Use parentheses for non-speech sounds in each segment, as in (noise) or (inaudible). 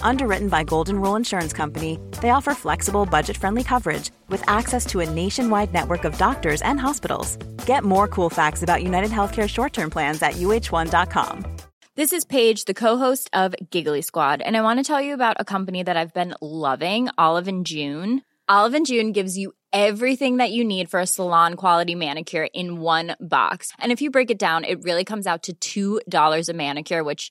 Underwritten by Golden Rule Insurance Company, they offer flexible, budget-friendly coverage with access to a nationwide network of doctors and hospitals. Get more cool facts about United Healthcare short-term plans at uh1.com. This is Paige, the co-host of Giggly Squad, and I want to tell you about a company that I've been loving, Olive and June. Olive and June gives you everything that you need for a salon quality manicure in one box. And if you break it down, it really comes out to $2 a manicure, which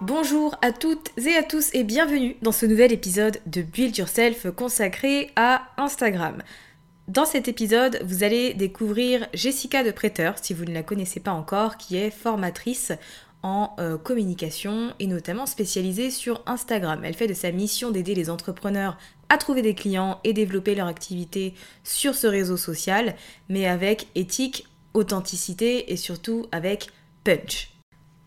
Bonjour à toutes et à tous et bienvenue dans ce nouvel épisode de Build Yourself consacré à Instagram. Dans cet épisode, vous allez découvrir Jessica de Prêteur, si vous ne la connaissez pas encore, qui est formatrice en euh, communication et notamment spécialisée sur Instagram. Elle fait de sa mission d'aider les entrepreneurs à trouver des clients et développer leur activité sur ce réseau social, mais avec éthique, authenticité et surtout avec punch.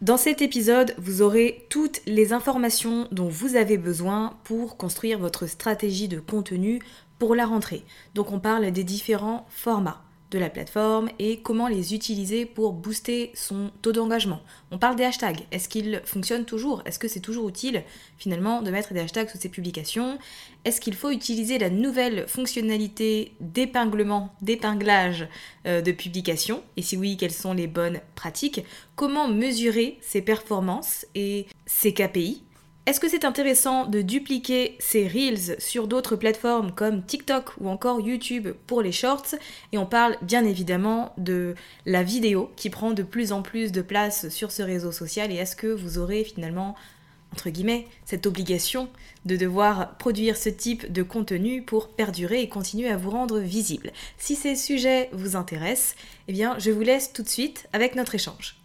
Dans cet épisode, vous aurez toutes les informations dont vous avez besoin pour construire votre stratégie de contenu pour la rentrée. Donc on parle des différents formats de la plateforme et comment les utiliser pour booster son taux d'engagement. On parle des hashtags. Est-ce qu'ils fonctionnent toujours? Est-ce que c'est toujours utile finalement de mettre des hashtags sous ces publications? Est-ce qu'il faut utiliser la nouvelle fonctionnalité d'épinglement, d'épinglage euh, de publication? Et si oui, quelles sont les bonnes pratiques? Comment mesurer ses performances et ses KPI est-ce que c'est intéressant de dupliquer ces reels sur d'autres plateformes comme TikTok ou encore YouTube pour les shorts? Et on parle bien évidemment de la vidéo qui prend de plus en plus de place sur ce réseau social et est-ce que vous aurez finalement entre guillemets, cette obligation de devoir produire ce type de contenu pour perdurer et continuer à vous rendre visible? Si ces sujets vous intéressent, eh bien, je vous laisse tout de suite avec notre échange.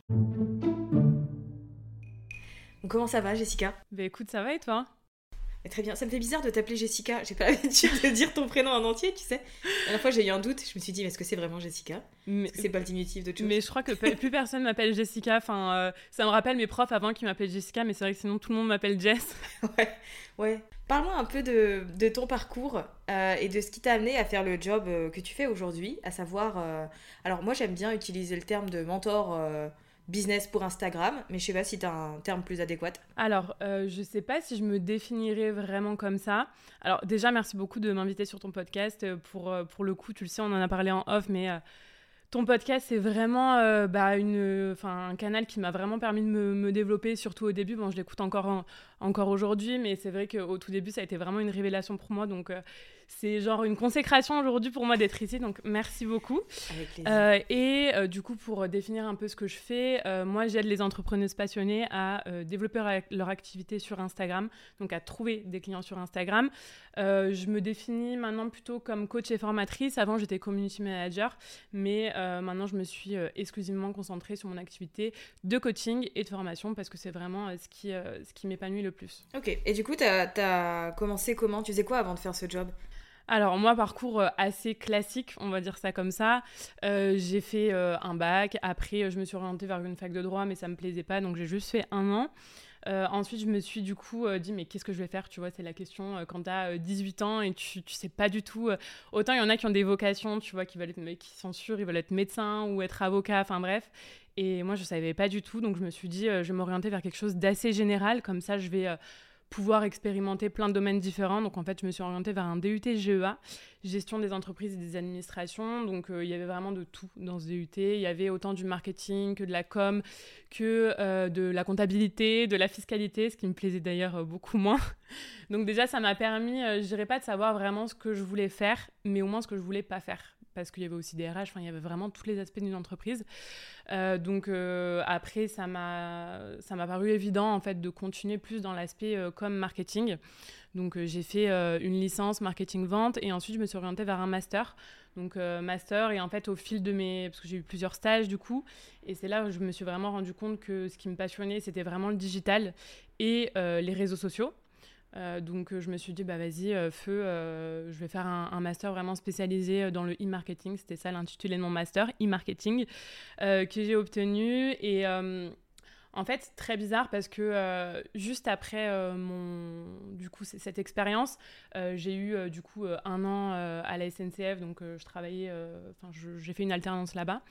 Comment ça va, Jessica? Bah écoute, ça va et toi? Et Très bien. Ça me fait bizarre de t'appeler Jessica. J'ai pas (laughs) l'habitude de dire ton prénom en entier, tu sais. La dernière fois, j'ai eu un doute. Je me suis dit, est-ce que c'est vraiment Jessica? Mais, Est-ce que c'est pas le diminutif d'autre chose mais je crois que plus personne m'appelle Jessica. Enfin, euh, ça me rappelle mes profs avant qui m'appelaient Jessica, mais c'est vrai que sinon tout le monde m'appelle Jess. (laughs) Ouais, ouais. Parle-moi un peu de, de ton parcours euh, et de ce qui t'a amené à faire le job euh, que tu fais aujourd'hui, à savoir... euh, Alors moi, j'aime bien utiliser le terme de mentor business pour Instagram, mais je sais pas si t'as un terme plus adéquat. Alors, euh, je sais pas si je me définirais vraiment comme ça. Alors, déjà, merci beaucoup de m'inviter sur ton podcast. Euh, Pour, euh, pour le coup, tu le sais, on en a parlé en off, mais euh, ton podcast, c'est vraiment bah, une, un canal qui m'a vraiment permis de me, développer, surtout au début. Bon, je l'écoute encore en, encore aujourd'hui, mais c'est vrai qu'au tout début, ça a été vraiment une révélation pour moi. Donc, c'est genre une consécration aujourd'hui pour moi d'être ici, donc merci beaucoup. Avec. Euh, et euh, du coup, pour définir un peu ce que je fais, euh, moi j'aide les entrepreneuses passionnées à développer leur activité sur Instagram, donc à trouver des clients sur Instagram. je me définis maintenant plutôt comme coach et formatrice. Avant, j'étais community manager, mais maintenant je me suis exclusivement concentrée sur mon activité de coaching et de formation parce que c'est vraiment ce qui, ce qui m'épanouit le plus. Ok, et du coup, tu as, as commencé comment? Tu faisais quoi avant de faire ce job? Alors moi, parcours euh, assez classique, on va dire ça comme ça. Euh, j'ai fait euh, un bac, après je me suis orientée vers une fac de droit, mais ça me plaisait pas, donc j'ai juste fait un an. ensuite, je me suis du coup dit, mais qu'est-ce que je vais faire Tu vois, c'est la question quand tu as 18 ans et tu, tu sais pas du tout. autant il y en a qui ont des vocations, tu vois, qui, veulent être, qui sont ils veulent être médecin ou être avocat, enfin bref. Et moi, je savais pas du tout, donc je me suis dit, je vais m'orienter vers quelque chose d'assez général, comme ça je vais pouvoir expérimenter plein de domaines différents. Donc en fait, je me suis orientée vers un DUT GEA, gestion des entreprises et des administrations. Donc euh, il y avait vraiment de tout dans ce DUT. Il y avait autant du marketing que de la com, que euh, de la comptabilité, de la fiscalité, ce qui me plaisait d'ailleurs euh, beaucoup moins. Donc déjà, ça m'a permis, je dirais pas de savoir vraiment ce que je voulais faire, mais au moins ce que je voulais pas faire parce qu'il y avait aussi des RH, il y avait vraiment tous les aspects d'une entreprise. Euh, donc euh, après, ça m'a paru évident en fait de continuer plus dans l'aspect euh, comme marketing. Donc j'ai fait une licence marketing vente et ensuite je me suis orientée vers un master. Donc master et en fait au fil de mes parce que j'ai eu plusieurs stages du coup et c'est là où je me suis vraiment rendu compte que ce qui me passionnait c'était vraiment le digital et les réseaux sociaux. Euh, donc euh, je me suis dit, bah vas-y, euh, feu, je vais faire un, master vraiment spécialisé dans le e-marketing. C'était ça l'intitulé de mon master, e-marketing, que j'ai obtenu. Et en fait, très bizarre parce que juste après mon, du coup, cette expérience, j'ai eu du coup un an à la SNCF, donc je travaillais, enfin j'ai fait une alternance là-bas.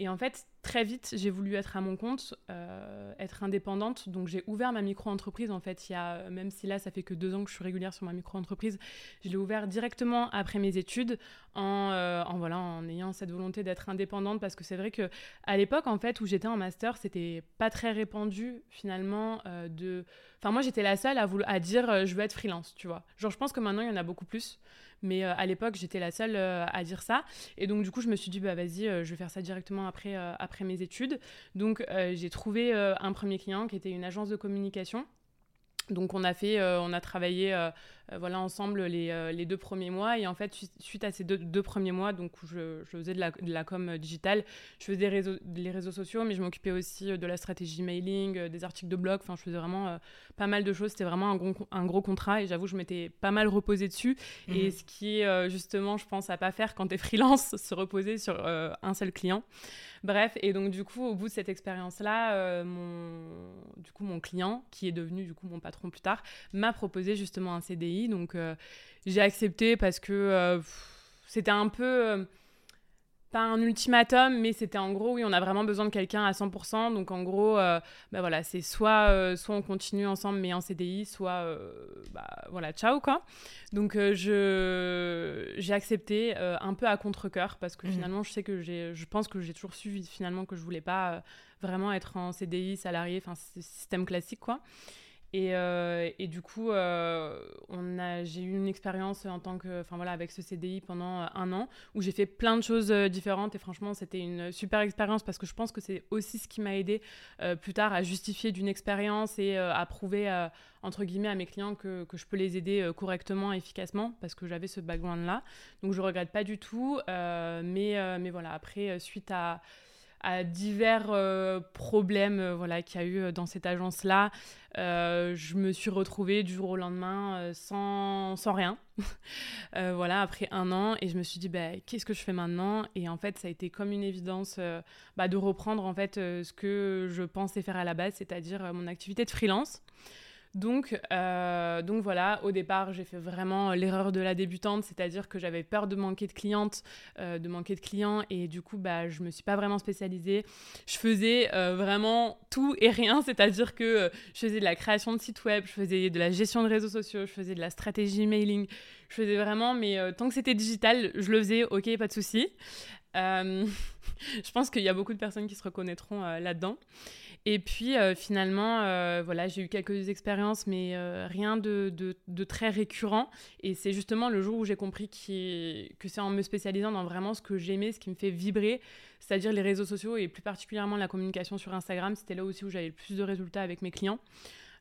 Et en fait, très vite, j'ai voulu être à mon compte, euh, être indépendante. Donc, j'ai ouvert ma micro-entreprise. En fait, il y a, même si là, ça fait que deux ans que je suis régulière sur ma micro-entreprise, je l'ai ouvert directement après mes études, en, euh, en voilà, en ayant cette volonté d'être indépendante. Parce que c'est vrai que à l'époque, en fait, où j'étais en master, c'était pas très répandu finalement euh, de. Enfin, moi, j'étais la seule à, à dire je veux être freelance, tu vois. Genre, je pense que maintenant, il y en a beaucoup plus. Mais euh, à l'époque, j'étais la seule euh, à dire ça. Et donc, du coup, je me suis dit, bah vas-y, euh, je vais faire ça directement après, après mes études. Donc, j'ai trouvé un premier client qui était une agence de communication. Donc on a fait, on a travaillé voilà, ensemble les, euh, les, deux premiers mois. Et en fait, suite à ces deux, deux premiers mois, donc je, je faisais de la, de la, com euh, digitale, je faisais des réseaux, les réseaux sociaux, mais je m'occupais aussi de la stratégie mailing, des articles de blog. Enfin, je faisais vraiment pas mal de choses. C'était vraiment un gros, un gros contrat et j'avoue, je m'étais pas mal reposée dessus. Et mhm. ce qui est justement, je pense, à pas faire quand tu es (laughs) freelance, se reposer sur un seul client. Bref, et donc du coup, au bout de cette expérience-là, mon, du coup, mon client, qui est devenu du coup mon patron plus tard, m'a proposé justement un CDI donc euh, j'ai accepté parce que euh, c'était un peu euh, pas un ultimatum, mais c'était en gros, oui, on a vraiment besoin de quelqu'un à 100%. Donc en gros, bah voilà, c'est soit, soit on continue ensemble, mais en CDI, soit, bah voilà, ciao quoi. Donc je j'ai accepté un peu à contre-coeur parce que mmh. finalement, je sais que j'ai, je pense que j'ai toujours su finalement que je voulais pas vraiment être en CDI, salarié, enfin, système classique quoi. Et, euh, et, du coup, euh, j'ai eu une expérience en tant que, enfin voilà, avec ce CDI pendant euh, un an où j'ai fait plein de choses différentes et franchement, c'était une super expérience parce que je pense que c'est aussi ce qui m'a aidé plus tard à justifier d'une expérience et à prouver entre guillemets à mes clients que, je peux les aider correctement, efficacement parce que j'avais ce background-là. Donc je regrette pas du tout, mais voilà, après suite à à divers euh, problèmes euh, voilà, qu'il y a eu euh, dans cette agence-là. je me suis retrouvée du jour au lendemain sans, sans, rien. (laughs) voilà, après un an. Et je me suis dit, bah, qu'est-ce que je fais maintenant? Et en fait, ça a été comme une évidence bah, de reprendre en fait, ce que je pensais faire à la base, c'est-à-dire mon activité de freelance. Donc, euh, donc voilà, au départ, j'ai fait vraiment l'erreur de la débutante, c'est-à-dire que j'avais peur de manquer de clientes, euh, de manquer de clients, et du coup, bah, je me suis pas vraiment spécialisée. Je faisais euh, vraiment tout et rien, (laughs) c'est-à-dire que je faisais de la création de sites web, je faisais de la gestion de réseaux sociaux, je faisais de la stratégie mailing, je faisais vraiment, mais tant que c'était digital, je le faisais, ok, pas de souci. (laughs) je pense qu'il y a beaucoup de personnes qui se reconnaîtront là-dedans. Et puis euh, finalement, euh, voilà, j'ai eu quelques expériences, mais euh, rien de, très récurrent. Et c'est justement le jour où j'ai compris que c'est en me spécialisant dans vraiment ce que j'aimais, ce qui me fait vibrer, c'est-à-dire les réseaux sociaux et plus particulièrement la communication sur Instagram. C'était là aussi où j'avais le plus de résultats avec mes clients.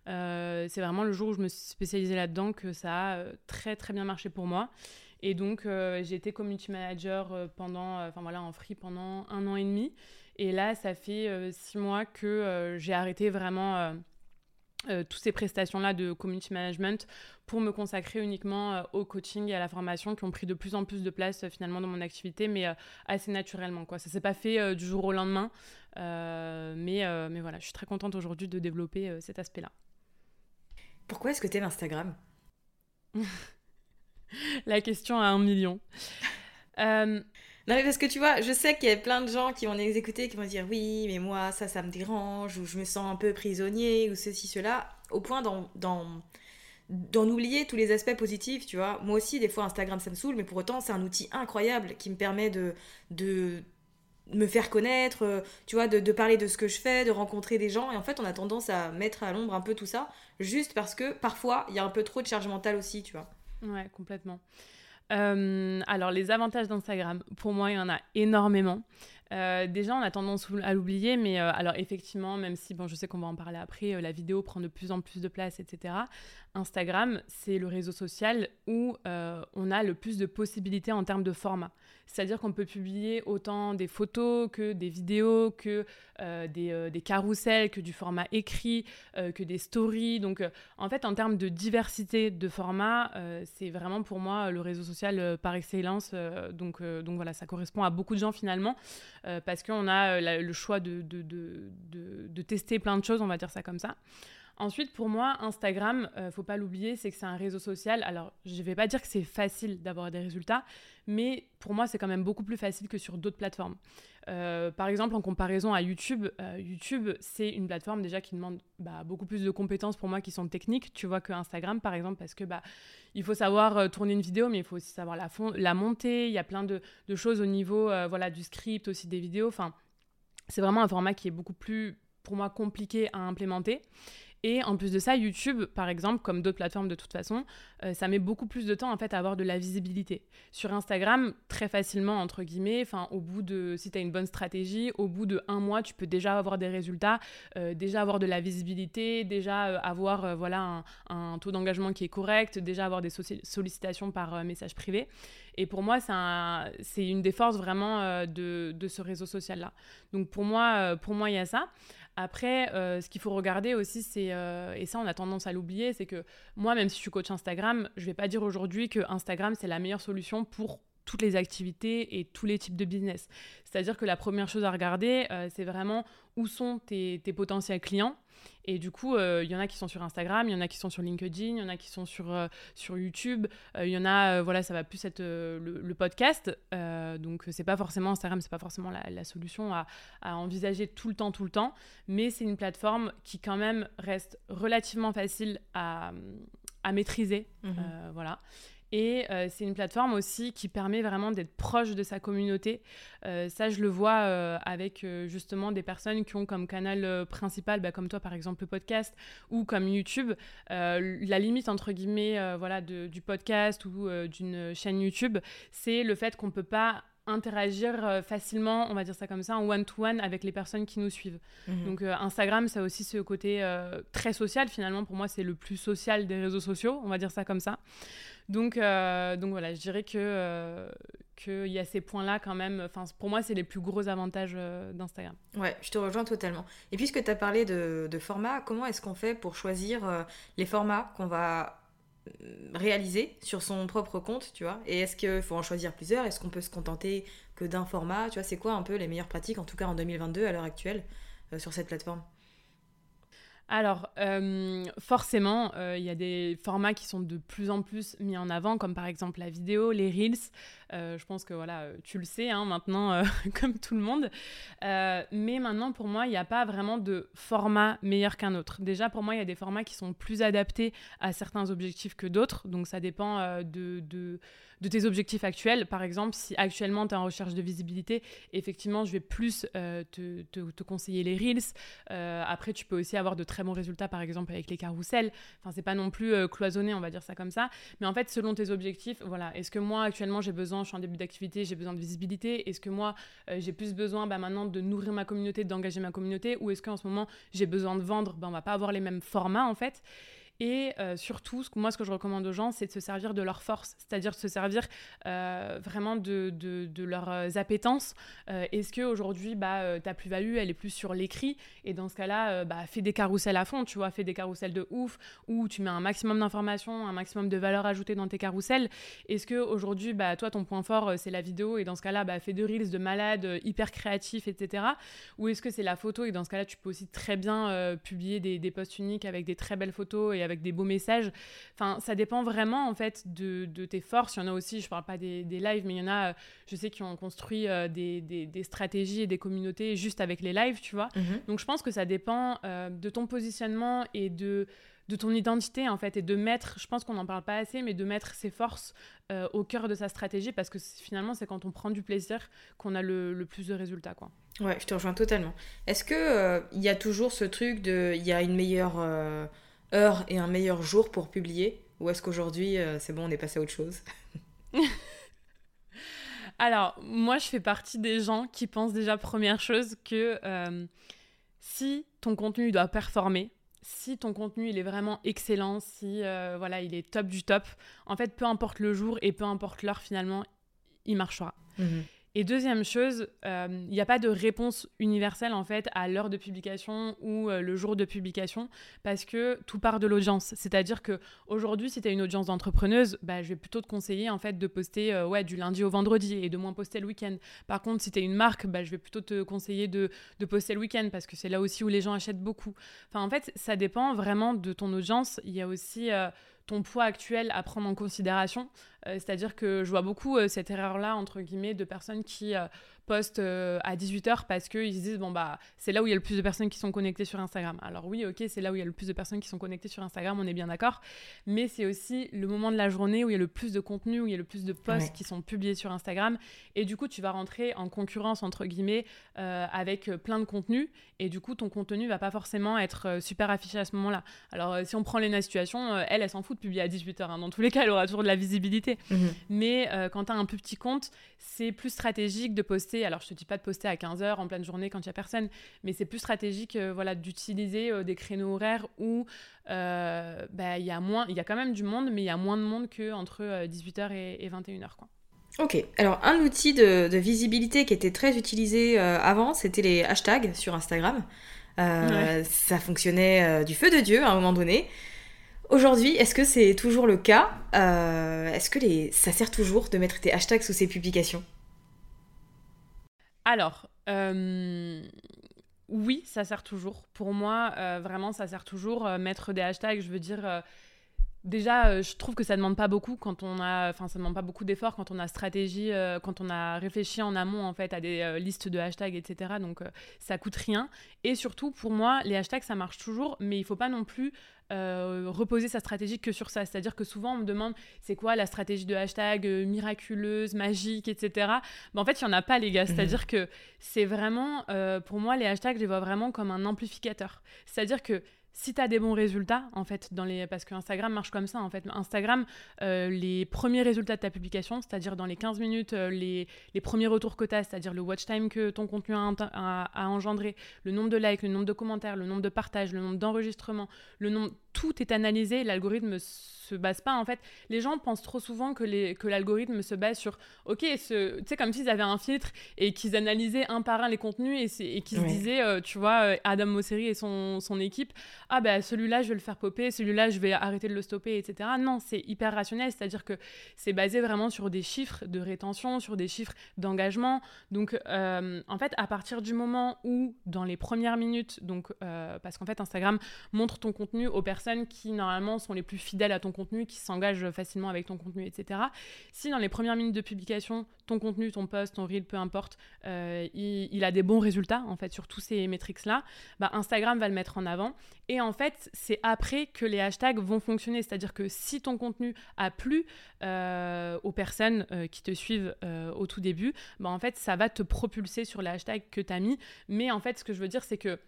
c'est vraiment le jour où je me suis spécialisée là-dedans que ça a très très bien marché pour moi. Et donc j'ai été community manager pendant, enfin voilà, en free pendant un an et demi. Et là, ça fait euh, six mois que euh, j'ai arrêté vraiment euh, toutes ces prestations-là de community management pour me consacrer uniquement au coaching et à la formation qui ont pris de plus en plus de place finalement dans mon activité, mais assez naturellement. Quoi. Ça ne s'est pas fait du jour au lendemain, mais, mais voilà, je suis très contente aujourd'hui de développer cet aspect-là. Pourquoi est-ce que tu aimes Instagram? (laughs) La question à un million. Non, mais parce que tu vois, je sais qu'il y a plein de gens qui vont les qui vont dire oui, mais moi, ça, ça me dérange, ou je me sens un peu prisonnier, ou ceci, cela, au point d'en, oublier tous les aspects positifs, tu vois. Moi aussi, des fois, Instagram, ça me saoule, mais pour autant, c'est un outil incroyable qui me permet de, me faire connaître, tu vois, de, de, parler de ce que je fais, de rencontrer des gens. Et en fait, on a tendance à mettre à l'ombre un peu tout ça, juste parce que parfois, il y a un peu trop de charge mentale aussi, tu vois. Ouais, complètement. Euh, alors, les avantages d'Instagram, pour moi, il y en a énormément. Euh, déjà, on a tendance à l'oublier, mais euh, alors effectivement, même si, bon, je sais qu'on va en parler après, la vidéo prend de plus en plus de place, etc. Instagram, c'est le réseau social où on a le plus de possibilités en termes de format. C'est-à-dire qu'on peut publier autant des photos que des vidéos, que euh, des, euh, des, carousels, que du format écrit, euh, que des stories. Donc, en fait, en termes de diversité de formats, c'est vraiment pour moi le réseau social par excellence. donc, donc voilà, ça correspond à beaucoup de gens finalement, parce qu'on a le choix de, de, de, de, tester plein de choses, on va dire ça comme ça. Ensuite, pour moi, Instagram, ne faut pas l'oublier, c'est que c'est un réseau social. Alors, je ne vais pas dire que c'est facile d'avoir des résultats, mais pour moi, c'est quand même beaucoup plus facile que sur d'autres plateformes. Euh, par exemple, en comparaison à YouTube, euh, YouTube, c'est une plateforme déjà qui demande bah, beaucoup plus de compétences pour moi qui sont techniques, tu vois, que Instagram, par exemple, parce que bah, il faut savoir euh, tourner une vidéo, mais il faut aussi savoir la, monter. Il y a plein de, de choses au niveau voilà, du script, aussi des vidéos. Enfin, c'est vraiment un format qui est beaucoup plus, pour moi, compliqué à implémenter. Et en plus de ça, YouTube, par exemple, comme d'autres plateformes de toute façon, euh, ça met beaucoup plus de temps en fait à avoir de la visibilité. Sur Instagram, très facilement entre guillemets, enfin au bout de, si tu as une bonne stratégie, au bout de un mois, tu peux déjà avoir des résultats, euh, déjà avoir de la visibilité, déjà euh, avoir voilà un, taux d'engagement qui est correct, déjà avoir des sollicitations par message privé. Et pour moi, c'est une des forces vraiment de, ce réseau social là. Donc pour moi, pour moi, il y a ça. Après, euh, ce qu'il faut regarder aussi, c'est, euh, et ça on a tendance à l'oublier, c'est que moi, même si je suis coach Instagram, je ne vais pas dire aujourd'hui que Instagram c'est la meilleure solution pour toutes les activités et tous les types de business. C'est-à-dire que la première chose à regarder, euh, c'est vraiment où sont tes, potentiels clients. Et du coup, euh, il y en a qui sont sur Instagram, il y en a qui sont sur LinkedIn, il y en a qui sont sur, euh, sur YouTube, il y en a, voilà, ça va plus être le, podcast. donc, c'est pas forcément Instagram, c'est pas forcément la, solution à, envisager tout le temps, tout le temps. Mais c'est une plateforme qui, quand même, reste relativement facile à, à maîtriser. Mmh voilà. Et euh, c'est une plateforme aussi qui permet vraiment d'être proche de sa communauté. Euh, ça, je le vois euh, avec justement des personnes qui ont comme canal principal, bah, comme toi par exemple, le podcast ou comme YouTube. la limite entre guillemets voilà, du podcast ou d'une chaîne YouTube, c'est le fait qu'on ne peut pas interagir facilement, on va dire ça comme ça, en one-to-one avec les personnes qui nous suivent. Mhm. Donc Instagram, ça a aussi ce côté très social finalement. Pour moi, c'est le plus social des réseaux sociaux, on va dire ça comme ça. Donc, euh, donc voilà, je dirais que euh, qu'il y a ces points-là quand même. Enfin, pour moi, c'est les plus gros avantages euh, d'Instagram. Ouais, je te rejoins totalement. Et puisque tu as parlé de, de format, comment est-ce qu'on fait pour choisir les formats qu'on va réaliser sur son propre compte, tu vois. Et est-ce qu'il faut en choisir plusieurs? Est-ce qu'on peut se contenter que d'un format? Tu vois, c'est quoi un peu les meilleures pratiques, en tout cas en 2022 à l'heure actuelle, sur cette plateforme? Alors, euh, forcément, euh, il y a des formats qui sont de plus en plus mis en avant, comme par exemple la vidéo, les reels. Euh, je pense que voilà, tu le sais hein, maintenant, (laughs) comme tout le monde. mais maintenant, pour moi, il n'y a pas vraiment de format meilleur qu'un autre. Déjà, pour moi, il y a des formats qui sont plus adaptés à certains objectifs que d'autres. Donc, ça dépend de, de, tes objectifs actuels. Par exemple, si actuellement tu es en recherche de visibilité, effectivement, je vais plus te, te, conseiller les reels. après, tu peux aussi avoir de très bons résultats, par exemple, avec les carousels. Enfin, c'est pas non plus euh, cloisonné, on va dire ça comme ça. Mais en fait, selon tes objectifs, voilà. Est-ce que moi, actuellement, j'ai besoin, je suis en début d'activité, j'ai besoin de visibilité. Est-ce que moi, euh, j'ai plus besoin bah, maintenant de nourrir ma communauté, d'engager ma communauté? Ou est-ce qu'en ce moment, j'ai besoin de vendre? Bah, On va pas avoir les mêmes formats, en fait. Et euh, surtout, moi, ce que je recommande aux gens, c'est de se servir de leur force, c'est-à-dire de se servir euh, vraiment de, de, leurs euh, appétences. Est-ce qu'aujourd'hui, bah, ta plus-value, elle est plus sur l'écrit? Et dans ce cas-là, bah, fais des carousels à fond, tu vois, fais des carousels de ouf, où tu mets un maximum d'informations, un maximum de valeur ajoutée dans tes carousels. Est-ce qu'aujourd'hui, bah, toi, ton point fort, c'est la vidéo, et dans ce cas-là, bah, fais de reels de malade, hyper créatifs, etc. Ou est-ce que c'est la photo, et dans ce cas-là, tu peux aussi très bien publier des, des posts uniques avec des très belles photos et avec des beaux messages. Enfin, ça dépend vraiment en fait de, de tes forces. Il y en a aussi, je parle pas des, des lives, mais il y en a, euh, je sais, qui ont construit euh, des, des, des, stratégies et des communautés juste avec les lives, tu vois. Mhm. Donc je pense que ça dépend euh, de ton positionnement et de de ton identité en fait et de mettre, je pense qu'on n'en parle pas assez, mais de mettre ses forces au cœur de sa stratégie parce que finalement c'est quand on prend du plaisir qu'on a le, le, plus de résultats quoi. Ouais, je te rejoins totalement. Est-ce que il y a toujours ce truc de, il y a une meilleure heure et un meilleur jour pour publier Ou est-ce qu'aujourd'hui, euh, c'est bon, on est passé à autre chose? (laughs) Alors, moi, je fais partie des gens qui pensent déjà, première chose, que euh, si ton contenu doit performer, si ton contenu il est vraiment excellent, si euh, voilà il est top du top, en fait peu importe le jour et peu importe l'heure finalement, il marchera. Mhm. Et deuxième chose, il euh, n'y a pas de réponse universelle en fait à l'heure de publication ou euh, le jour de publication parce que tout part de l'audience. C'est-à-dire que aujourd'hui, si tu as une audience d'entrepreneuse, bah, je vais plutôt te conseiller en fait de poster euh, ouais, du lundi au vendredi et de moins poster le week-end. Par contre, si tu es une marque, bah, je vais plutôt te conseiller de, de poster le week-end parce que c'est là aussi où les gens achètent beaucoup. Enfin, en fait, ça dépend vraiment de ton audience. Il y a aussi ton poids actuel à prendre en considération. Euh, c'est-à-dire que je vois beaucoup euh, cette erreur-là, entre guillemets, de personnes qui euh, postent à 18h parce qu'ils se disent, bon, bah, c'est là où il y a le plus de personnes qui sont connectées sur Instagram. Alors oui, ok, c'est là où il y a le plus de personnes qui sont connectées sur Instagram, on est bien d'accord. Mais c'est aussi le moment de la journée où il y a le plus de contenu, où il y a le plus de posts qui sont publiés sur Instagram. Et du coup, tu vas rentrer en concurrence, entre guillemets, avec plein de contenus. Et du coup, ton contenu va pas forcément être super affiché à ce moment-là. Alors, si on prend Lena Situation, elle, elle s'en fout de publier à 18h. Hein. Dans tous les cas, elle aura toujours de la visibilité. Mhm. Mais euh, quand tu as un plus petit compte, c'est plus stratégique de poster. Alors, je te dis pas de poster à 15h en pleine journée quand il n'y a personne, mais c'est plus stratégique euh, voilà, d'utiliser euh, des créneaux horaires où bah, il y, a moins, y a quand même du monde, mais il y a moins de monde qu'entre 18h et, 21h. Quoi. Ok, alors un outil de, visibilité qui était très utilisé avant, c'était les hashtags sur Instagram. Ça fonctionnait du feu de Dieu à un moment donné. Aujourd'hui, est-ce que c'est toujours le cas euh, Est-ce que ça sert toujours de mettre tes hashtags sous ces publications? Alors, euh, oui, ça sert toujours. Pour moi, euh, vraiment, ça sert toujours. mettre des hashtags, je veux dire Déjà, je trouve que ça demande pas beaucoup quand on a, enfin, ça demande pas beaucoup d'efforts quand on a stratégie, quand on a réfléchi en amont en fait à des listes de hashtags, etc. Donc ça coûte rien. Et surtout, pour moi, les hashtags ça marche toujours, mais il faut pas non plus euh, reposer sa stratégie que sur ça. C'est-à-dire que souvent, on me demande c'est quoi la stratégie de hashtag euh, miraculeuse, magique, etc. Mais en fait, il n'y en a pas, les gars. Mhm. C'est-à-dire que c'est vraiment, euh, pour moi, les hashtags, je les vois vraiment comme un amplificateur. C'est-à-dire que si tu as des bons résultats, en fait, dans les... parce que Instagram marche comme ça, en fait. Instagram, euh, les premiers résultats de ta publication, c'est-à-dire dans les 15 minutes, euh, les, les, premiers retours que tu as, c'est-à-dire le watch time que ton contenu a, engendré, le nombre de likes, le nombre de commentaires, le nombre de partages, le nombre d'enregistrements, le nombre tout est analysé, l'algorithme se base pas en fait. Les gens pensent trop souvent que, les, que l'algorithme se base sur ok, tu sais comme s'ils avaient un filtre et qu'ils analysaient un par un les contenus et, et qu'ils se disaient, euh, tu vois, euh, Adam Mosseri et son, son équipe, ah ben celui-là je vais le faire popper, celui-là je vais arrêter de le stopper, etc. Non, c'est hyper rationnel, c'est-à-dire que c'est basé vraiment sur des chiffres de rétention, sur des chiffres d'engagement. Donc euh, en fait, à partir du moment où dans les premières minutes, donc parce qu'en fait Instagram montre ton contenu aux personnes qui normalement sont les plus fidèles à ton contenu, qui s'engage facilement avec ton contenu, etc. Si dans les premières minutes de publication, ton contenu, ton post, ton reel, peu importe, euh, il, a des bons résultats en fait sur tous ces métriques-là, bah, Instagram va le mettre en avant. Et en fait, c'est après que les hashtags vont fonctionner. C'est-à-dire que si ton contenu a plu euh, aux personnes euh, qui te suivent au tout début, bah, en fait, ça va te propulser sur les hashtags que tu as mis. Mais en fait, ce que je veux dire, c'est que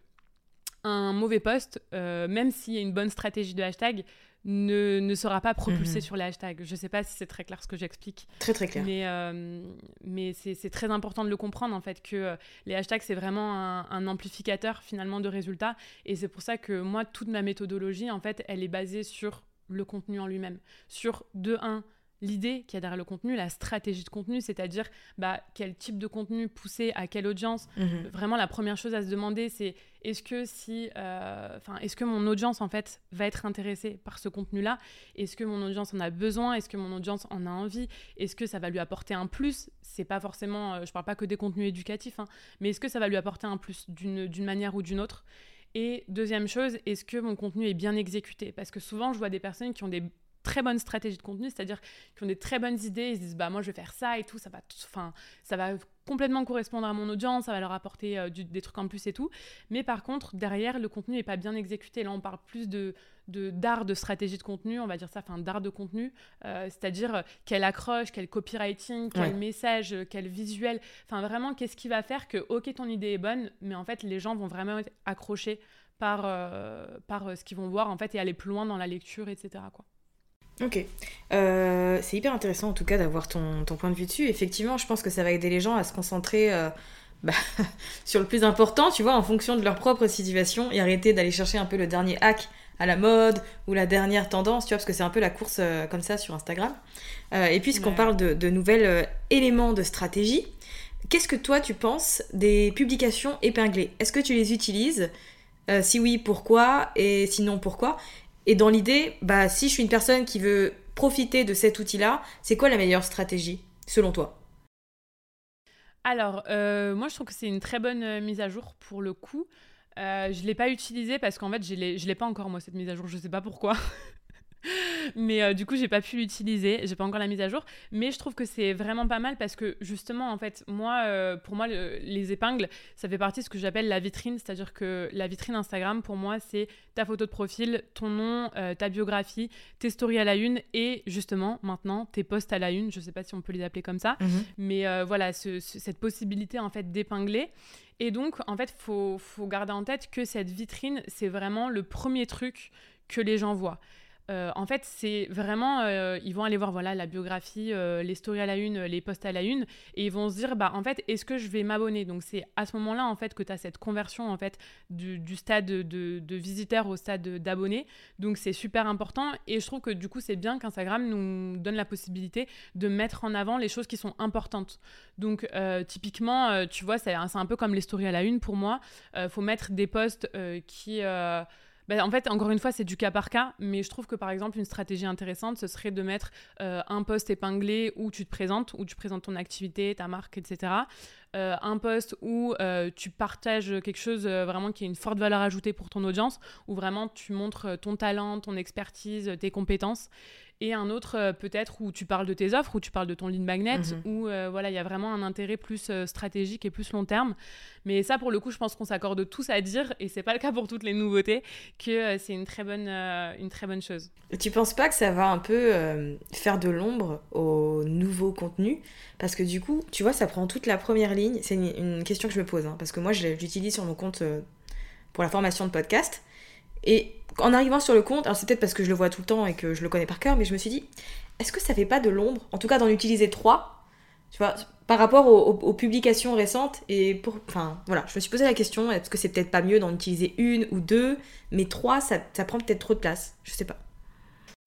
un mauvais post, même s'il y a une bonne stratégie de hashtag, ne, ne sera pas propulsé mhm. sur les hashtags. Je ne sais pas si c'est très clair ce que j'explique. Très très clair. Mais, euh, mais c'est très important de le comprendre en fait que euh, les hashtags c'est vraiment un, amplificateur finalement de résultats et c'est pour ça que moi toute ma méthodologie en fait elle est basée sur le contenu en lui-même. Sur de 1 l'idée qu'il y a derrière le contenu, la stratégie de contenu, c'est-à-dire bah, quel type de contenu pousser à quelle audience. Mhm. Vraiment, la première chose à se demander, c'est est-ce que si, euh, enfin, est-ce que mon audience en fait va être intéressée par ce contenu-là? Est-ce que mon audience en a besoin? Est-ce que mon audience en a envie? Est-ce que ça va lui apporter un plus? C'est pas forcément, euh, je parle pas que des contenus éducatifs, hein, mais est-ce que ça va lui apporter un plus d'une manière ou d'une autre? Et deuxième chose, est-ce que mon contenu est bien exécuté? Parce que souvent, je vois des personnes qui ont des très bonne stratégie de contenu, c'est-à-dire qui ont des très bonnes idées, ils se disent bah moi je vais faire ça et tout, ça va, enfin ça va complètement correspondre à mon audience, ça va leur apporter euh, des trucs en plus et tout. Mais par contre derrière le contenu n'est pas bien exécuté. Là on parle plus de d'art de, stratégie de contenu, on va dire ça, enfin d'art de contenu, euh, c'est-à-dire euh, quelle accroche, quel copywriting, quel message, quel visuel, enfin vraiment qu'est-ce qui va faire que ok ton idée est bonne, mais en fait les gens vont vraiment être accrochés par, par ce qu'ils vont voir en fait et aller plus loin dans la lecture, etc. Quoi. Ok. Euh, c'est hyper intéressant en tout cas d'avoir ton, point de vue dessus. Effectivement, je pense que ça va aider les gens à se concentrer euh, (laughs) bah, sur le plus important, tu vois, en fonction de leur propre situation et arrêter d'aller chercher un peu le dernier hack à la mode ou la dernière tendance, tu vois, parce que c'est un peu la course euh, comme ça sur Instagram. et puisqu'on parle de, de nouveaux éléments de stratégie, qu'est-ce que toi tu penses des publications épinglées? Est-ce que tu les utilises? Si oui, pourquoi? Et sinon, pourquoi? Et dans l'idée, bah, si je suis une personne qui veut profiter de cet outil-là, c'est quoi la meilleure stratégie, selon toi? Alors, euh, moi, je trouve que c'est une très bonne euh, mise à jour pour le coup. Euh, je ne l'ai pas utilisée parce qu'en fait, je ne l'ai pas encore, moi, cette mise à jour. Je ne sais pas pourquoi. (laughs) mais euh, du coup, j'ai pas pu l'utiliser, j'ai pas encore la mise à jour. Mais je trouve que c'est vraiment pas mal parce que justement, en fait, moi, euh, pour moi, les épingles, ça fait partie de ce que j'appelle la vitrine. C'est-à-dire que la vitrine Instagram, pour moi, c'est ta photo de profil, ton nom, euh, ta biographie, tes stories à la une et justement, maintenant, tes posts à la une. Je sais pas si on peut les appeler comme ça, mhm. mais voilà, cette possibilité en fait d'épingler. Et donc, en fait, faut, faut garder en tête que cette vitrine, c'est vraiment le premier truc que les gens voient. Euh, en fait, c'est vraiment, euh, ils vont aller voir voilà la biographie, euh, les stories à la une, les posts à la une, et ils vont se dire, bah en fait, est-ce que je vais m'abonner? Donc c'est à ce moment-là en fait que tu as cette conversion en fait du, stade de, de, visiteur au stade d'abonné. Donc c'est super important, et je trouve que du coup c'est bien qu'Instagram nous donne la possibilité de mettre en avant les choses qui sont importantes. Donc typiquement, tu vois, c'est un peu comme les stories à la une pour moi. faut mettre des posts qui bah, en fait, encore une fois, c'est du cas par cas, mais je trouve que par exemple, une stratégie intéressante, ce serait de mettre euh, un post épinglé où tu te présentes, où tu présentes ton activité, ta marque, etc. Euh, un post où euh, tu partages quelque chose vraiment qui a une forte valeur ajoutée pour ton audience, où vraiment tu montres ton talent, ton expertise, tes compétences et un autre euh, peut-être où tu parles de tes offres, où tu parles de ton lead magnet, mhm. où euh, voilà, il y a vraiment un intérêt plus euh, stratégique et plus long terme. Mais ça, pour le coup, je pense qu'on s'accorde tous à dire, et c'est pas le cas pour toutes les nouveautés, que c'est une très bonne, une très bonne chose. Tu penses pas que ça va un peu faire de l'ombre au nouveau contenu Parce que du coup, tu vois, ça prend toute la première ligne. C'est une, question que je me pose, hein, parce que moi, je l'utilise sur mon compte pour la formation de podcast. Et en arrivant sur le compte, alors c'est peut-être parce que je le vois tout le temps et que je le connais par cœur, mais je me suis dit, est-ce que ça fait pas de l'ombre, en tout cas d'en utiliser trois, Tu vois, par rapport aux, publications récentes, et pour. Enfin, voilà, je me suis posé la question est-ce que c'est peut-être pas mieux d'en utiliser une ou deux, mais trois, ça, ça prend peut-être trop de place. Je sais pas.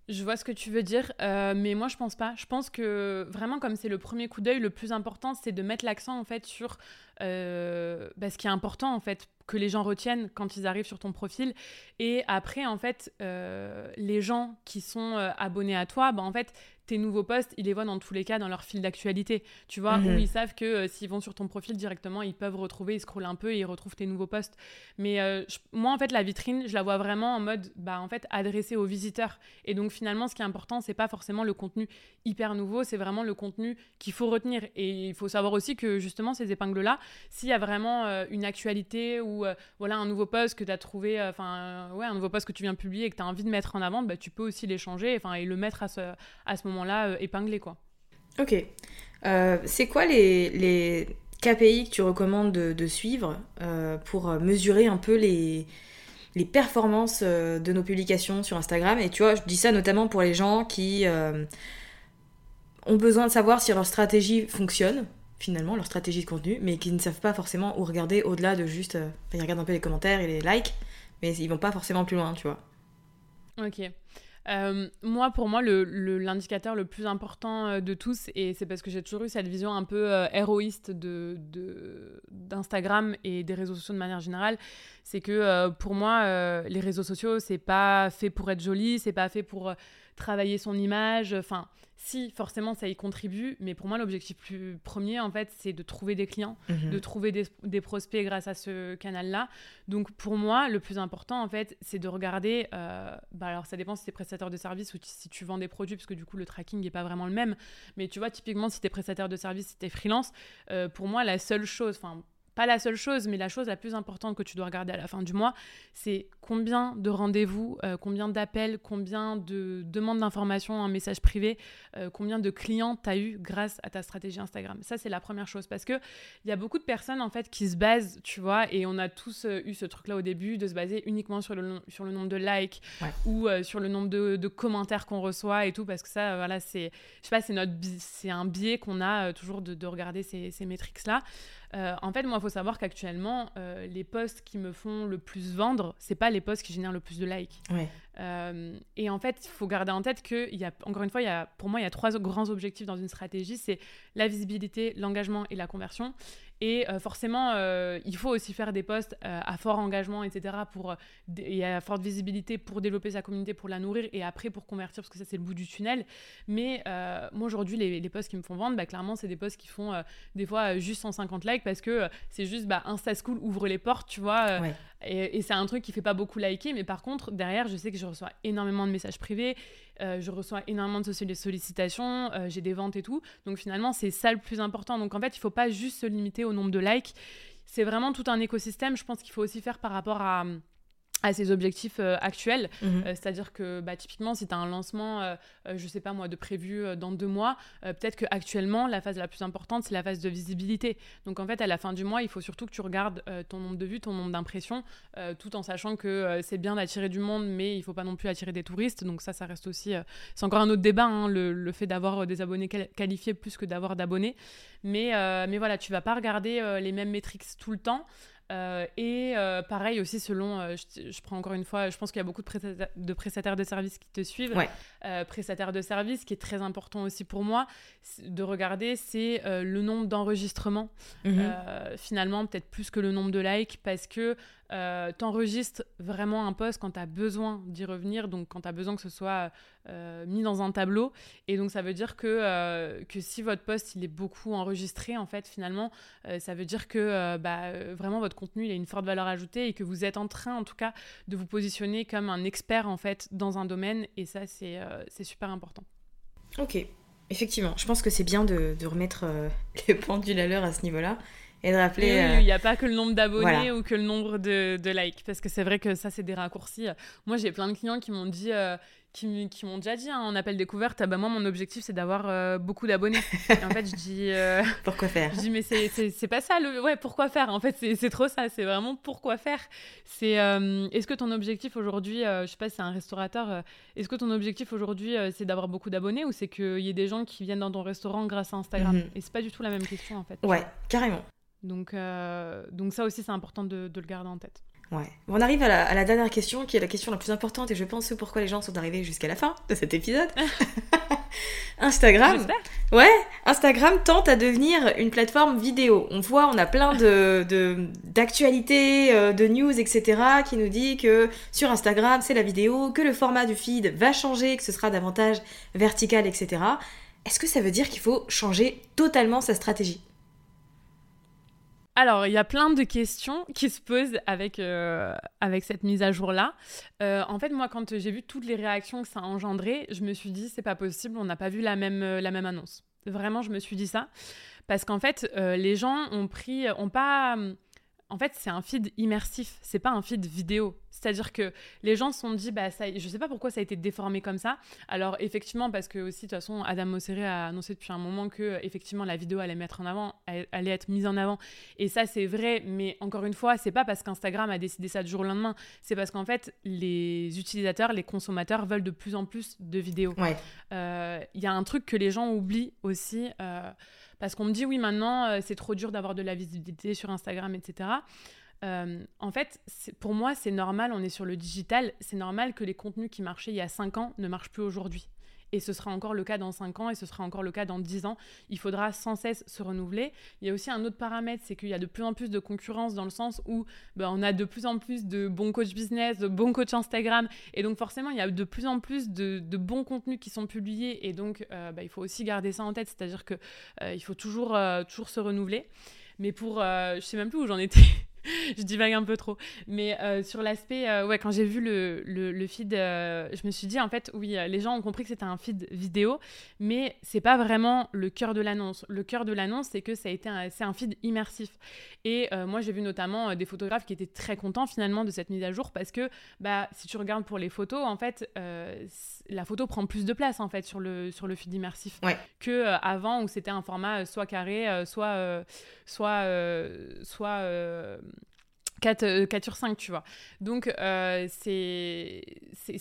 Je vois ce que tu veux dire, euh, mais moi je pense pas. Je pense que vraiment comme c'est le premier coup d'œil, le plus important c'est de mettre l'accent en fait sur euh, bah, ce qui est important en fait que les gens retiennent quand ils arrivent sur ton profil. Et après en fait euh, les gens qui sont abonnés à toi, bah, en fait tes nouveaux posts, ils les voient dans tous les cas dans leur fil d'actualité, tu vois, où mhm. ils savent que euh, s'ils vont sur ton profil directement, ils peuvent retrouver, ils scrollent un peu et ils retrouvent tes nouveaux posts. Mais euh, moi, en fait, la vitrine, je la vois vraiment en mode, bah, en fait, adressée aux visiteurs. Et donc, finalement, ce qui est important, c'est pas forcément le contenu hyper nouveau, c'est vraiment le contenu qu'il faut retenir. Et il faut savoir aussi que, justement, ces épingles-là, s'il y a vraiment euh, une actualité ou, voilà, un nouveau post que tu as trouvé, enfin, ouais, un nouveau post que tu viens publier et que tu as envie de mettre en avant, bah, tu peux aussi les changer, enfin, et le mettre à ce, à ce moment là euh, épinglé quoi. Ok. Euh, c'est quoi les, les, KPI que tu recommandes de, suivre euh, pour mesurer un peu les, les performances de nos publications sur Instagram? Et tu vois, je dis ça notamment pour les gens qui ont besoin de savoir si leur stratégie fonctionne, finalement, leur stratégie de contenu, mais qui ne savent pas forcément où regarder au-delà de juste. ils regardent un peu les commentaires et les likes, mais ils vont pas forcément plus loin, tu vois. Ok. Euh, moi, pour moi, l'indicateur le, le, plus important euh, de tous, et c'est parce que j'ai toujours eu cette vision un peu euh, héroïste d'Instagram de, et des réseaux sociaux de manière générale, c'est que pour moi, les réseaux sociaux, c'est pas fait pour être joli, c'est pas fait pour travailler son image. Enfin, si, forcément, ça y contribue, mais pour moi, l'objectif plus premier, en fait, c'est de trouver des clients, mhm. de trouver des, prospects grâce à ce canal-là. Donc, pour moi, le plus important, en fait, c'est de regarder. Euh, bah, alors, ça dépend si tu es prestataire de service ou si tu vends des produits, parce que du coup, le tracking n'est pas vraiment le même. Mais tu vois, typiquement, si tu es prestataire de service, si tu es freelance, euh, pour moi, la seule chose, enfin, pas la seule chose, mais la chose la plus importante que tu dois regarder à la fin du mois, c'est combien de rendez-vous, euh, combien d'appels, combien de demandes d'informations, un message privé, euh, combien de clients tu as eu grâce à ta stratégie Instagram. Ça, c'est la première chose parce que il y a beaucoup de personnes en fait qui se basent, tu vois, et on a tous euh, eu ce truc-là au début de se baser uniquement sur le, sur le nombre de likes ou sur le nombre de, commentaires qu'on reçoit et tout parce que ça, voilà, c'est, je sais pas, c'est notre, c'est un biais qu'on a toujours de, de, regarder ces, ces métriques-là. Euh, en fait, moi, il faut savoir qu'actuellement, euh, les posts qui me font le plus vendre, c'est pas les posts qui génèrent le plus de likes. Euh, et en fait, il faut garder en tête que, y a, encore une fois, pour moi, il y a trois grands objectifs dans une stratégie c'est la visibilité, l'engagement et la conversion. Et euh, forcément, euh, il faut aussi faire des posts euh, à fort engagement, etc., pour, et à forte visibilité pour développer sa communauté, pour la nourrir, et après pour convertir, parce que ça, c'est le bout du tunnel. Mais moi, aujourd'hui, les, les, posts qui me font vendre, bah, clairement, c'est des posts qui font des fois juste 150 likes, parce que c'est juste bah, Insta School ouvre les portes, tu vois. Et, c'est un truc qui fait pas beaucoup liker, mais par contre, derrière, je sais que je reçois énormément de messages privés, je reçois énormément de sollicitations, j'ai des ventes et tout. Donc finalement, c'est ça le plus important. Donc en fait, il faut pas juste se limiter au nombre de likes. C'est vraiment tout un écosystème. Je pense qu'il faut aussi faire par rapport à à ses objectifs euh, actuels. Mhm. Euh, c'est-à-dire que bah, typiquement, si tu as un lancement, euh, je sais pas moi, de prévu dans deux mois, peut-être qu'actuellement, la phase la plus importante, c'est la phase de visibilité. Donc en fait, à la fin du mois, il faut surtout que tu regardes ton nombre de vues, ton nombre d'impressions, tout en sachant que c'est bien d'attirer du monde, mais il faut pas non plus attirer des touristes. Donc ça, ça reste aussi... c'est encore un autre débat, hein, le, le, fait d'avoir des abonnés qualifiés plus que d'avoir d'abonnés. Mais, mais voilà, tu vas pas regarder les mêmes métriques tout le temps. Euh, et euh, pareil aussi selon, euh, je, prends encore une fois, je pense qu'il y a beaucoup de, prestataires de, prestataires de services qui te suivent. prestataires de services, qui est très important aussi pour moi de regarder, c'est le nombre d'enregistrements. Mhm. finalement, peut-être plus que le nombre de likes, parce que euh, t'enregistres vraiment un post quand tu as besoin d'y revenir, donc quand tu as besoin que ce soit euh, mis dans un tableau. Et donc ça veut dire que, euh, que si votre post il est beaucoup enregistré, en fait, finalement, ça veut dire que bah, vraiment votre contenu il a une forte valeur ajoutée et que vous êtes en train, en tout cas, de vous positionner comme un expert, en fait, dans un domaine. Et ça, c'est super important. Ok, effectivement, je pense que c'est bien de, de remettre (laughs) les pendules à l'heure à ce niveau-là et de rappeler. Euh, il n'y a pas que le nombre d'abonnés ou que le nombre de, de likes, parce que c'est vrai que ça, c'est des raccourcis. Moi, j'ai plein de clients qui m'ont dit, euh, qui, qui m'ont déjà dit hein, en appel découverte, ah bah moi mon objectif c'est d'avoir euh, beaucoup d'abonnés. (laughs) et en fait je dis... Euh, pourquoi faire Je dis mais c'est pas ça, le... ouais pourquoi faire? En fait c'est trop ça, c'est vraiment pourquoi faire? C'est euh, est-ce que ton objectif aujourd'hui, je sais pas si c'est un restaurateur, est-ce que ton objectif aujourd'hui c'est d'avoir beaucoup d'abonnés ou c'est qu'il y ait des gens qui viennent dans ton restaurant grâce à Instagram? Mhm. Et c'est pas du tout la même question en fait. Ouais, carrément. Donc, donc ça aussi c'est important de, de le garder en tête. Ouais. On arrive à la, dernière question, qui est la question la plus importante, et je pense pourquoi les gens sont arrivés jusqu'à la fin de cet épisode. (laughs) Instagram. Ouais, Instagram tente à devenir une plateforme vidéo. On voit, on a plein de d'actualités, euh, de, news, etc. qui nous dit que sur Instagram c'est la vidéo, que le format du feed va changer, que ce sera davantage vertical, etc. Est-ce que ça veut dire qu'il faut changer totalement sa stratégie? Alors, il y a plein de questions qui se posent avec, euh, cette mise à jour-là. Euh, en fait, moi, quand j'ai vu toutes les réactions que ça a engendré, je me suis dit, c'est pas possible, on n'a pas vu la même, même annonce. Vraiment, je me suis dit ça. Parce qu'en fait, euh, les gens ont pris, ont pas en fait, c'est un feed immersif, c'est pas un feed vidéo. C'est-à-dire que les gens se sont dit, bah, ça, je sais pas pourquoi ça a été déformé comme ça. Alors, effectivement, parce que aussi, de toute façon, Adam Mosseri a annoncé depuis un moment que, effectivement, la vidéo allait mettre en avant, allait être mise en avant. Et ça, c'est vrai, mais encore une fois, c'est pas parce qu'Instagram a décidé ça du jour au lendemain. C'est parce qu'en fait, les utilisateurs, les consommateurs veulent de plus en plus de vidéos. Il euh, y a un truc que les gens oublient aussi. Euh, parce qu'on me dit, oui, maintenant, euh, c'est trop dur d'avoir de la visibilité sur Instagram, etc. Euh, en fait, pour moi, c'est normal, on est sur le digital, c'est normal que les contenus qui marchaient il y a 5 ans ne marchent plus aujourd'hui et ce sera encore le cas dans 5 ans et ce sera encore le cas dans 10 ans. Il faudra sans cesse se renouveler. Il y a aussi un autre paramètre, c'est qu'il y a de plus en plus de concurrence dans le sens où ben, on a de plus en plus de bons coachs business, de bons coachs Instagram et donc forcément il y a de plus en plus de, bons contenus qui sont publiés et donc euh, ben, il faut aussi garder ça en tête, c'est-à-dire qu'il euh, faut toujours, euh, toujours se renouveler. Mais pour, je sais même plus où j'en étais. (laughs) je divague un peu trop. Mais euh, sur l'aspect, euh, ouais, quand j'ai vu le, le, feed, euh, je me suis dit, en fait, oui, les gens ont compris que c'était un feed vidéo, mais c'est pas vraiment le cœur de l'annonce. Le cœur de l'annonce, c'est que ça a été c'est un feed immersif. Et moi, j'ai vu notamment des photographes qui étaient très contents finalement de cette mise à jour parce que, bah, si tu regardes pour les photos, en fait, la photo prend plus de place en fait sur le, sur le feed immersif que avant où c'était un format soit carré, soit, soit, soit 4, 4 sur 5, tu vois. Donc, euh, c'est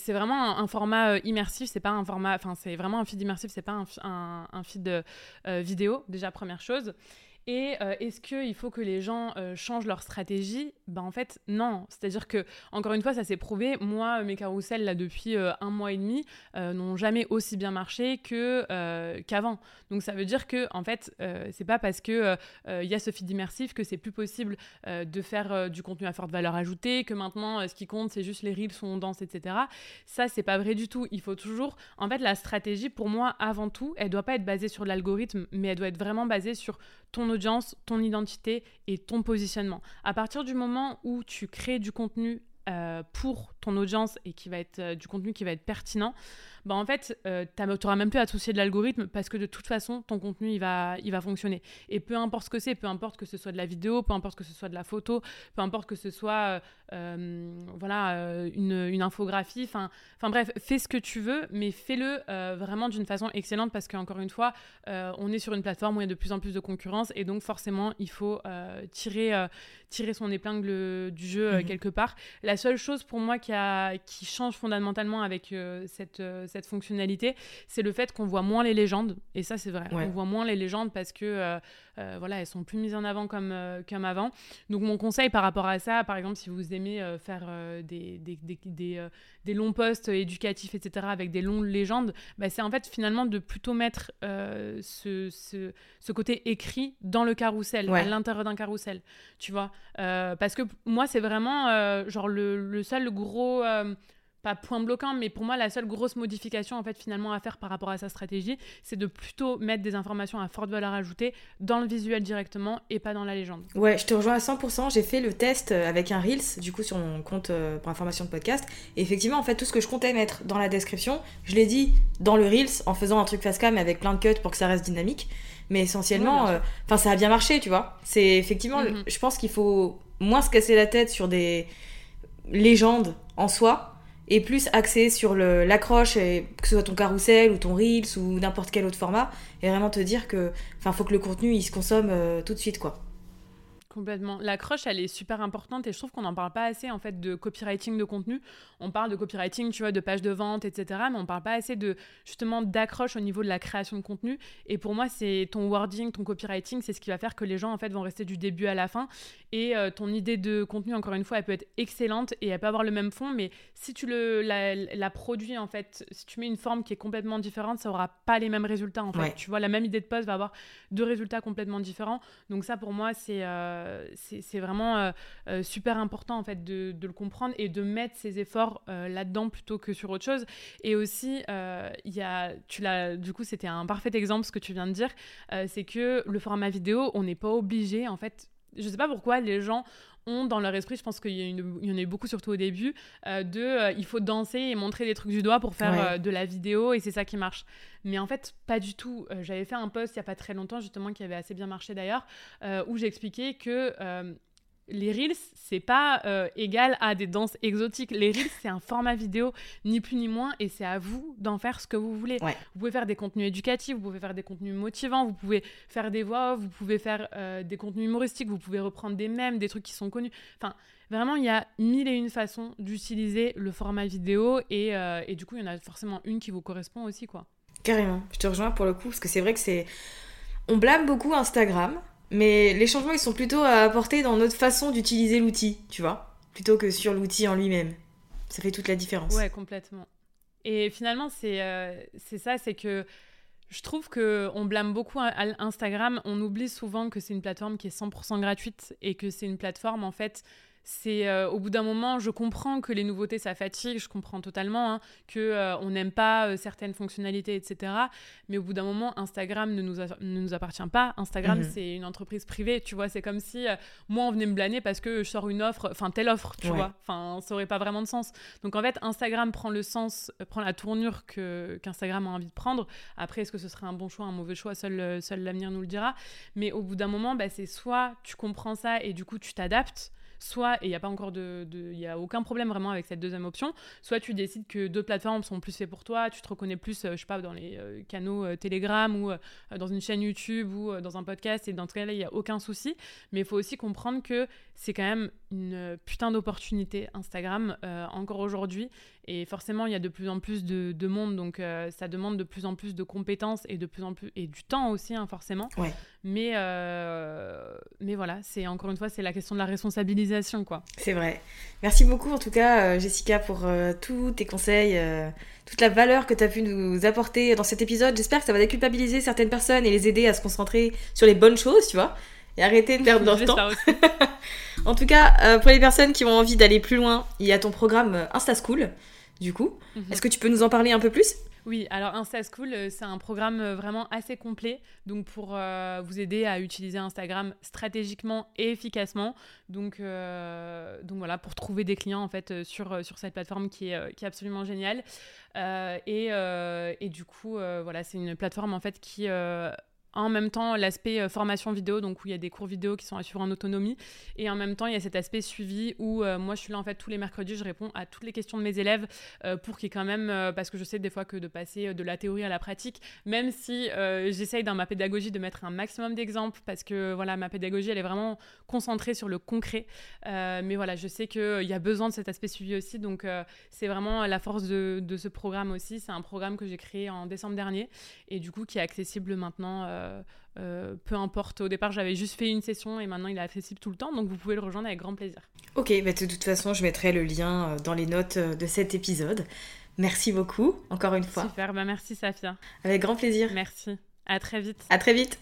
vraiment un, format euh, immersif, c'est pas un format, enfin, c'est vraiment un feed immersif, c'est pas un, un, un feed euh, vidéo, déjà, première chose. Et euh, est-ce qu'il faut que les gens euh, changent leur stratégie? Ben en fait, non. C'est-à-dire que, encore une fois, ça s'est prouvé. Moi, mes carousels, là, depuis euh, un mois et demi, n'ont jamais aussi bien marché que, qu'avant. Donc ça veut dire que, en fait, c'est pas parce qu'il il y a ce feed immersif que c'est plus possible de faire du contenu à forte valeur ajoutée, que maintenant, ce qui compte, c'est juste les reels sont denses, etc. Ça, c'est pas vrai du tout. Il faut toujours. En fait, la stratégie, pour moi, avant tout, elle doit pas être basée sur l'algorithme, mais elle doit être vraiment basée sur ton audience, ton identité et ton positionnement. À partir du moment où tu crées du contenu euh, pour ton audience et qui va être euh, du contenu qui va être pertinent, bah en fait, euh, tu n'auras même plus à associer de l'algorithme parce que de toute façon, ton contenu, il va, il va fonctionner. Et peu importe ce que c'est, peu importe que ce soit de la vidéo, peu importe que ce soit de la photo, peu importe que ce soit voilà, une, une infographie, enfin bref, fais ce que tu veux, mais fais-le vraiment d'une façon excellente parce qu'encore une fois, on est sur une plateforme où il y a de plus en plus de concurrence et donc forcément, il faut tirer, tirer son épingle du jeu mmh quelque part. La seule chose pour moi qui qui, change fondamentalement avec euh, cette, euh, cette fonctionnalité, c'est le fait qu'on voit moins les légendes. Et ça, c'est vrai. On voit moins les légendes parce que euh, voilà, elles sont plus mises en avant comme, euh, comme avant. Donc mon conseil par rapport à ça, par exemple, si vous aimez euh, faire des, des, des, des, longs posts éducatifs, etc., avec des longues légendes, bah, c'est en fait finalement de plutôt mettre ce, ce, ce, côté écrit dans le carrousel, à l'intérieur d'un carrousel, tu vois. parce que moi, c'est vraiment genre le, le seul gros pas point bloquant, mais pour moi, la seule grosse modification, en fait, finalement, à faire par rapport à sa stratégie, c'est de plutôt mettre des informations à forte valeur ajoutée dans le visuel directement et pas dans la légende. Ouais, je te rejoins à 100%. J'ai fait le test euh, avec un Reels, du coup, sur mon compte euh, pour information de podcast. Et effectivement, en fait, tout ce que je comptais mettre dans la description, je l'ai dit dans le Reels en faisant un truc face cam avec plein de cuts pour que ça reste dynamique. Mais essentiellement, euh, enfin, ça a bien marché, tu vois. C'est effectivement, mhm. je pense qu'il faut moins se casser la tête sur des légendes en soi et plus axé sur l'accroche, que ce soit ton carrousel ou ton Reels ou n'importe quel autre format, et vraiment te dire que, enfin, faut que le contenu il se consomme euh, tout de suite, quoi. Complètement. L'accroche, elle est super importante et je trouve qu'on n'en parle pas assez en fait de copywriting de contenu. On parle de copywriting, tu vois, de pages de vente, etc. Mais on parle pas assez de justement d'accroche au niveau de la création de contenu. Et pour moi, c'est ton wording, ton copywriting, c'est ce qui va faire que les gens en fait vont rester du début à la fin. Et euh, ton idée de contenu, encore une fois, elle peut être excellente et elle peut avoir le même fond, mais si tu le la, la produis en fait, si tu mets une forme qui est complètement différente, ça aura pas les mêmes résultats en fait. Tu vois, la même idée de poste va avoir deux résultats complètement différents. Donc ça, pour moi, c'est euh, c'est vraiment euh, euh, super important en fait de, le comprendre et de mettre ses efforts là-dedans plutôt que sur autre chose. Et aussi, il y a, du coup, c'était un parfait exemple ce que tu viens de dire, c'est que le format vidéo, on n'est pas obligé en fait je sais pas pourquoi les gens ont dans leur esprit, je pense qu'il y, y, en a eu beaucoup surtout au début, euh, de euh, il faut danser et montrer des trucs du doigt pour faire euh, de la vidéo et c'est ça qui marche. Mais en fait, pas du tout. J'avais fait un post il n'y a pas très longtemps justement qui avait assez bien marché d'ailleurs, où j'expliquais que les Reels, c'est pas euh, égal à des danses exotiques. Les Reels, c'est un format vidéo, ni plus ni moins, et c'est à vous d'en faire ce que vous voulez. Vous pouvez faire des contenus éducatifs, vous pouvez faire des contenus motivants, vous pouvez faire des voix vous pouvez faire euh, des contenus humoristiques, vous pouvez reprendre des mèmes, des trucs qui sont connus. Enfin, vraiment, il y a mille et une façons d'utiliser le format vidéo, et, euh, et du coup, il y en a forcément une qui vous correspond aussi, quoi. Carrément, je te rejoins pour le coup, parce que c'est vrai que c'est... On blâme beaucoup Instagram, mais les changements, ils sont plutôt à apporter dans notre façon d'utiliser l'outil, tu vois, plutôt que sur l'outil en lui-même. Ça fait toute la différence. Ouais, complètement. Et finalement, c'est euh, ça, c'est que je trouve que on blâme beaucoup Instagram. On oublie souvent que c'est une plateforme qui est 100% gratuite et que c'est une plateforme, en fait, c'est euh, au bout d'un moment, je comprends que les nouveautés ça fatigue, je comprends totalement hein, que euh, on n'aime pas euh, certaines fonctionnalités, etc. Mais au bout d'un moment, Instagram ne nous, ne nous appartient pas. Instagram, mhm. c'est une entreprise privée, tu vois. C'est comme si moi on venait me blâmer parce que je sors une offre, enfin telle offre, tu vois. Enfin, ça aurait pas vraiment de sens. Donc en fait, Instagram prend le sens, prend la tournure que qu'Instagram a envie de prendre. Après, est-ce que ce serait un bon choix, un mauvais choix? Seul, seul l'avenir nous le dira. Mais au bout d'un moment, bah, c'est soit tu comprends ça et du coup tu t'adaptes soit, et il n'y a pas encore de. Il n'y a aucun problème vraiment avec cette deuxième option, soit tu décides que d'autres plateformes sont plus faites pour toi, tu te reconnais plus, euh, je sais pas, dans les euh, canaux euh, Telegram ou dans une chaîne YouTube ou dans un podcast, et dans ce cas-là, il n'y a aucun souci. Mais il faut aussi comprendre que c'est quand même une putain d'opportunité Instagram encore aujourd'hui et forcément, il y a de plus en plus de, monde, donc euh, ça demande de plus en plus de compétences et de plus en plus et du temps aussi, hein, forcément. Mais euh, mais voilà, c'est encore une fois, c'est la question de la responsabilisation, quoi. C'est vrai. Merci beaucoup en tout cas, euh, Jessica, pour tous tes conseils, toute la valeur que tu as pu nous apporter dans cet épisode. J'espère que ça va déculpabiliser certaines personnes et les aider à se concentrer sur les bonnes choses, tu vois et arrêter de perdre leur temps. (laughs) en tout cas, pour les personnes qui ont envie d'aller plus loin, il y a ton programme Insta School du coup. Mhm. Est-ce que tu peux nous en parler un peu plus? Oui, alors Insta School, euh, c'est un programme euh, vraiment assez complet, donc pour euh, vous aider à utiliser Instagram stratégiquement et efficacement. Donc, donc voilà, pour trouver des clients en fait sur, sur cette plateforme qui est, qui est absolument géniale. et, et, du coup, voilà, c'est une plateforme en fait qui en même temps l'aspect euh, formation vidéo, donc où il y a des cours vidéo qui sont à suivre en autonomie, et en même temps il y a cet aspect suivi où euh, moi je suis là en fait tous les mercredis, je réponds à toutes les questions de mes élèves euh, pour qu'ils quand même, parce que je sais des fois que de passer de la théorie à la pratique, même si j'essaye dans ma pédagogie de mettre un maximum d'exemples, parce que voilà ma pédagogie elle est vraiment concentrée sur le concret, mais voilà je sais qu'il y a besoin de cet aspect suivi aussi, donc c'est vraiment la force de, de ce programme aussi, c'est un programme que j'ai créé en décembre dernier et du coup qui est accessible maintenant euh, euh, peu importe. Au départ, j'avais juste fait une session et maintenant il est accessible tout le temps, donc vous pouvez le rejoindre avec grand plaisir. Ok, bah de toute façon, je mettrai le lien euh, dans les notes de cet épisode. Merci beaucoup, encore une fois. Super, bah merci Safia. Avec grand plaisir. Merci. À très vite. À très vite.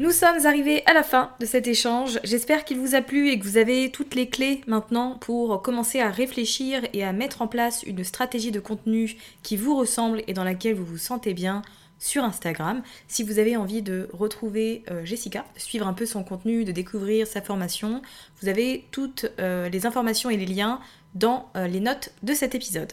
Nous sommes arrivés à la fin de cet échange. J'espère qu'il vous a plu et que vous avez toutes les clés maintenant pour commencer à réfléchir et à mettre en place une stratégie de contenu qui vous ressemble et dans laquelle vous vous sentez bien sur Instagram. Si vous avez envie de retrouver euh, Jessica, de suivre un peu son contenu, de découvrir sa formation, vous avez toutes euh, les informations et les liens dans euh, les notes de cet épisode.